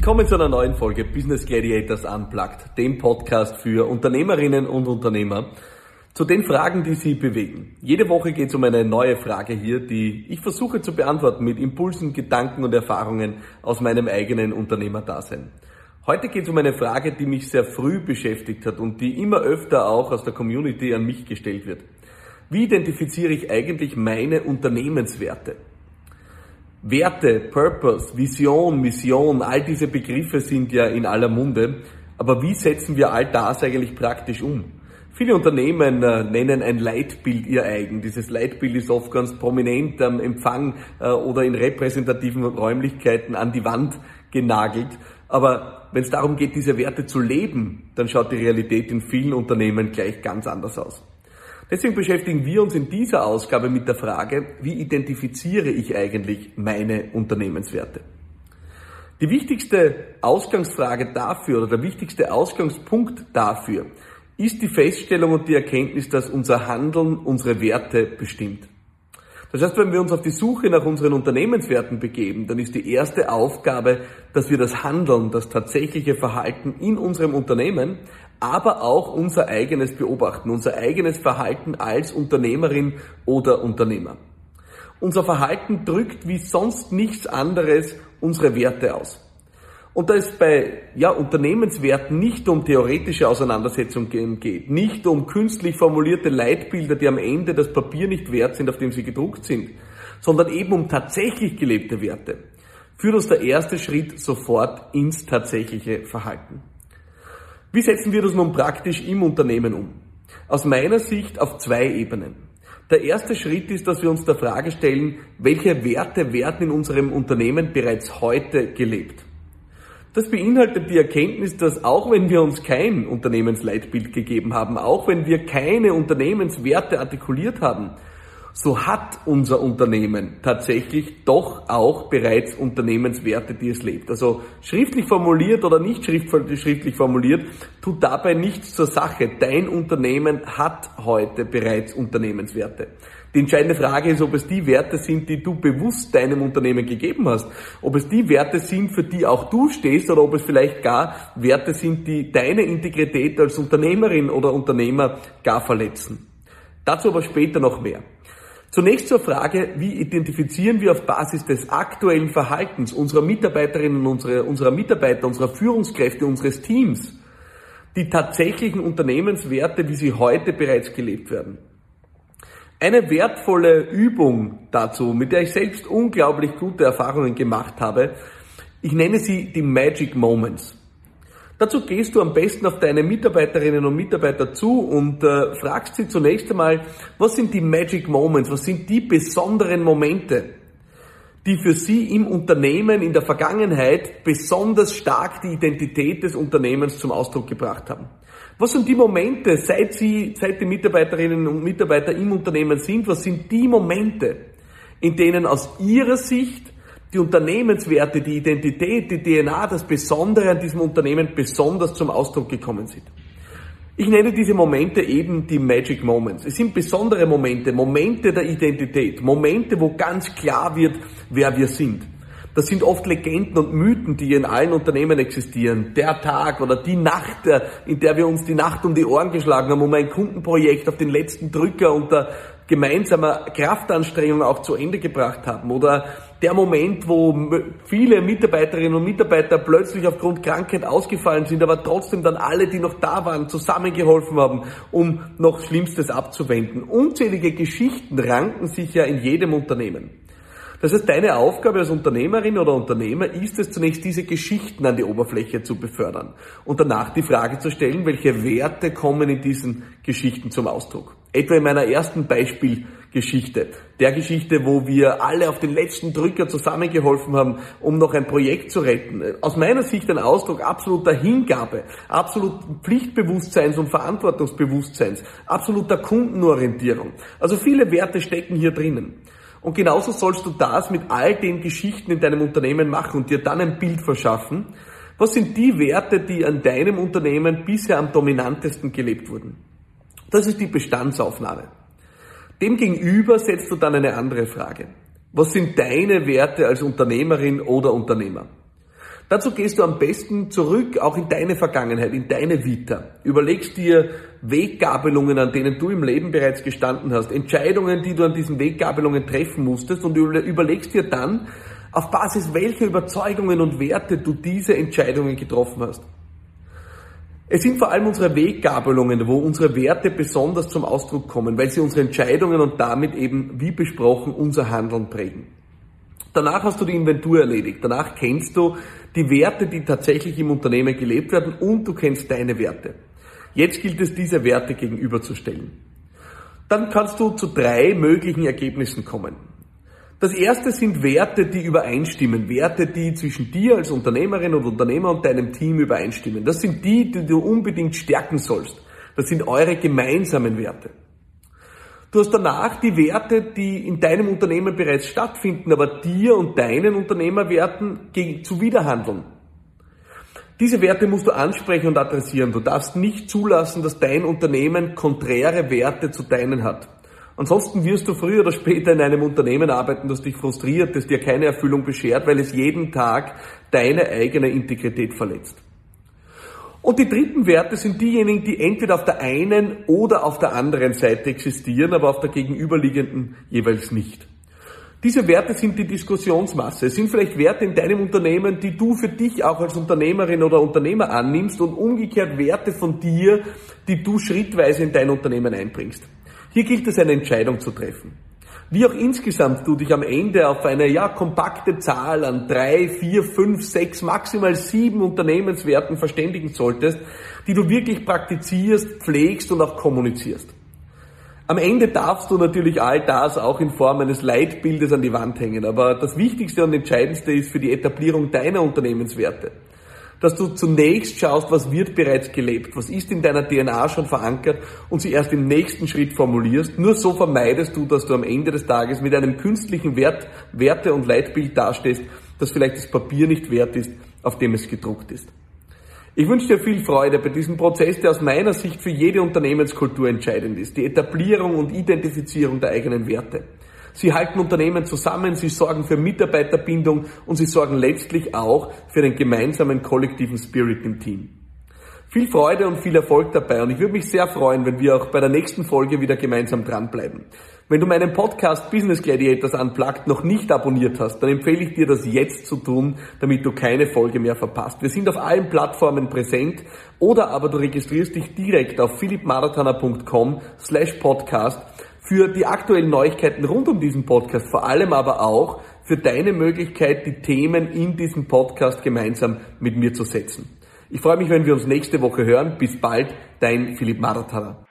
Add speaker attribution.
Speaker 1: Willkommen zu einer neuen Folge Business Gladiators Unplugged, dem Podcast für Unternehmerinnen und Unternehmer zu den Fragen, die sie bewegen. Jede Woche geht es um eine neue Frage hier, die ich versuche zu beantworten mit Impulsen, Gedanken und Erfahrungen aus meinem eigenen Unternehmerdasein. Heute geht es um eine Frage, die mich sehr früh beschäftigt hat und die immer öfter auch aus der Community an mich gestellt wird. Wie identifiziere ich eigentlich meine Unternehmenswerte? Werte, Purpose, Vision, Mission, all diese Begriffe sind ja in aller Munde. Aber wie setzen wir all das eigentlich praktisch um? Viele Unternehmen äh, nennen ein Leitbild ihr eigen. Dieses Leitbild ist oft ganz prominent am Empfang äh, oder in repräsentativen Räumlichkeiten an die Wand genagelt. Aber wenn es darum geht, diese Werte zu leben, dann schaut die Realität in vielen Unternehmen gleich ganz anders aus. Deswegen beschäftigen wir uns in dieser Ausgabe mit der Frage, wie identifiziere ich eigentlich meine Unternehmenswerte? Die wichtigste Ausgangsfrage dafür oder der wichtigste Ausgangspunkt dafür ist die Feststellung und die Erkenntnis, dass unser Handeln unsere Werte bestimmt. Das heißt, wenn wir uns auf die Suche nach unseren Unternehmenswerten begeben, dann ist die erste Aufgabe, dass wir das Handeln, das tatsächliche Verhalten in unserem Unternehmen aber auch unser eigenes Beobachten, unser eigenes Verhalten als Unternehmerin oder Unternehmer. Unser Verhalten drückt wie sonst nichts anderes unsere Werte aus. Und da es bei ja, Unternehmenswerten nicht um theoretische Auseinandersetzungen geht, nicht um künstlich formulierte Leitbilder, die am Ende das Papier nicht wert sind, auf dem sie gedruckt sind, sondern eben um tatsächlich gelebte Werte, führt uns der erste Schritt sofort ins tatsächliche Verhalten. Wie setzen wir das nun praktisch im Unternehmen um? Aus meiner Sicht auf zwei Ebenen. Der erste Schritt ist, dass wir uns der Frage stellen, welche Werte werden in unserem Unternehmen bereits heute gelebt. Das beinhaltet die Erkenntnis, dass auch wenn wir uns kein Unternehmensleitbild gegeben haben, auch wenn wir keine Unternehmenswerte artikuliert haben, so hat unser Unternehmen tatsächlich doch auch bereits Unternehmenswerte, die es lebt. Also schriftlich formuliert oder nicht schriftlich formuliert, tut dabei nichts zur Sache. Dein Unternehmen hat heute bereits Unternehmenswerte. Die entscheidende Frage ist, ob es die Werte sind, die du bewusst deinem Unternehmen gegeben hast. Ob es die Werte sind, für die auch du stehst oder ob es vielleicht gar Werte sind, die deine Integrität als Unternehmerin oder Unternehmer gar verletzen. Dazu aber später noch mehr. Zunächst zur Frage, wie identifizieren wir auf Basis des aktuellen Verhaltens unserer Mitarbeiterinnen, unserer, unserer Mitarbeiter, unserer Führungskräfte, unseres Teams die tatsächlichen Unternehmenswerte, wie sie heute bereits gelebt werden. Eine wertvolle Übung dazu, mit der ich selbst unglaublich gute Erfahrungen gemacht habe, ich nenne sie die Magic Moments. Dazu gehst du am besten auf deine Mitarbeiterinnen und Mitarbeiter zu und äh, fragst sie zunächst einmal, was sind die Magic Moments, was sind die besonderen Momente, die für sie im Unternehmen in der Vergangenheit besonders stark die Identität des Unternehmens zum Ausdruck gebracht haben. Was sind die Momente, seit sie, seit die Mitarbeiterinnen und Mitarbeiter im Unternehmen sind, was sind die Momente, in denen aus ihrer Sicht die Unternehmenswerte, die Identität, die DNA, das Besondere an diesem Unternehmen besonders zum Ausdruck gekommen sind. Ich nenne diese Momente eben die Magic Moments. Es sind besondere Momente, Momente der Identität, Momente, wo ganz klar wird, wer wir sind. Das sind oft Legenden und Mythen, die in allen Unternehmen existieren. Der Tag oder die Nacht, äh, in der wir uns die Nacht um die Ohren geschlagen haben, um ein Kundenprojekt auf den letzten Drücker unter gemeinsamer Kraftanstrengung auch zu Ende gebracht haben. Oder der Moment, wo viele Mitarbeiterinnen und Mitarbeiter plötzlich aufgrund Krankheit ausgefallen sind, aber trotzdem dann alle, die noch da waren, zusammengeholfen haben, um noch Schlimmstes abzuwenden. Unzählige Geschichten ranken sich ja in jedem Unternehmen. Das heißt, deine Aufgabe als Unternehmerin oder Unternehmer ist es zunächst, diese Geschichten an die Oberfläche zu befördern und danach die Frage zu stellen, welche Werte kommen in diesen Geschichten zum Ausdruck. Etwa in meiner ersten Beispielgeschichte, der Geschichte, wo wir alle auf den letzten Drücker zusammengeholfen haben, um noch ein Projekt zu retten. Aus meiner Sicht ein Ausdruck absoluter Hingabe, absoluten Pflichtbewusstseins und Verantwortungsbewusstseins, absoluter Kundenorientierung. Also viele Werte stecken hier drinnen. Und genauso sollst du das mit all den Geschichten in deinem Unternehmen machen und dir dann ein Bild verschaffen. Was sind die Werte, die an deinem Unternehmen bisher am dominantesten gelebt wurden? Das ist die Bestandsaufnahme. Demgegenüber setzt du dann eine andere Frage. Was sind deine Werte als Unternehmerin oder Unternehmer? Dazu gehst du am besten zurück auch in deine Vergangenheit, in deine Vita. Überlegst dir Weggabelungen, an denen du im Leben bereits gestanden hast, Entscheidungen, die du an diesen Weggabelungen treffen musstest und überlegst dir dann, auf Basis welcher Überzeugungen und Werte du diese Entscheidungen getroffen hast. Es sind vor allem unsere Weggabelungen, wo unsere Werte besonders zum Ausdruck kommen, weil sie unsere Entscheidungen und damit eben, wie besprochen, unser Handeln prägen. Danach hast du die Inventur erledigt. Danach kennst du die Werte, die tatsächlich im Unternehmen gelebt werden und du kennst deine Werte. Jetzt gilt es, diese Werte gegenüberzustellen. Dann kannst du zu drei möglichen Ergebnissen kommen. Das erste sind Werte, die übereinstimmen. Werte, die zwischen dir als Unternehmerin und Unternehmer und deinem Team übereinstimmen. Das sind die, die du unbedingt stärken sollst. Das sind eure gemeinsamen Werte. Du hast danach die Werte, die in deinem Unternehmen bereits stattfinden, aber dir und deinen Unternehmerwerten zuwiderhandeln. Diese Werte musst du ansprechen und adressieren. Du darfst nicht zulassen, dass dein Unternehmen konträre Werte zu deinen hat. Ansonsten wirst du früher oder später in einem Unternehmen arbeiten, das dich frustriert, das dir keine Erfüllung beschert, weil es jeden Tag deine eigene Integrität verletzt. Und die dritten Werte sind diejenigen, die entweder auf der einen oder auf der anderen Seite existieren, aber auf der gegenüberliegenden jeweils nicht. Diese Werte sind die Diskussionsmasse. Es sind vielleicht Werte in deinem Unternehmen, die du für dich auch als Unternehmerin oder Unternehmer annimmst und umgekehrt Werte von dir, die du schrittweise in dein Unternehmen einbringst. Hier gilt es, eine Entscheidung zu treffen. Wie auch insgesamt du dich am Ende auf eine ja kompakte Zahl an drei, vier, fünf, sechs, maximal sieben Unternehmenswerten verständigen solltest, die du wirklich praktizierst, pflegst und auch kommunizierst. Am Ende darfst du natürlich all das auch in Form eines Leitbildes an die Wand hängen, aber das Wichtigste und Entscheidendste ist für die Etablierung deiner Unternehmenswerte dass du zunächst schaust, was wird bereits gelebt, was ist in deiner DNA schon verankert und sie erst im nächsten Schritt formulierst. Nur so vermeidest du, dass du am Ende des Tages mit einem künstlichen Wert, Werte- und Leitbild dastehst, das vielleicht das Papier nicht wert ist, auf dem es gedruckt ist. Ich wünsche dir viel Freude bei diesem Prozess, der aus meiner Sicht für jede Unternehmenskultur entscheidend ist, die Etablierung und Identifizierung der eigenen Werte. Sie halten Unternehmen zusammen, sie sorgen für Mitarbeiterbindung und sie sorgen letztlich auch für den gemeinsamen kollektiven Spirit im Team. Viel Freude und viel Erfolg dabei und ich würde mich sehr freuen, wenn wir auch bei der nächsten Folge wieder gemeinsam dranbleiben. Wenn du meinen Podcast Business Gladiators Unplugged noch nicht abonniert hast, dann empfehle ich dir das jetzt zu tun, damit du keine Folge mehr verpasst. Wir sind auf allen Plattformen präsent oder aber du registrierst dich direkt auf philippmarathoner.com slash podcast für die aktuellen Neuigkeiten rund um diesen Podcast, vor allem aber auch für deine Möglichkeit, die Themen in diesem Podcast gemeinsam mit mir zu setzen. Ich freue mich, wenn wir uns nächste Woche hören. Bis bald, dein Philipp Marathaler.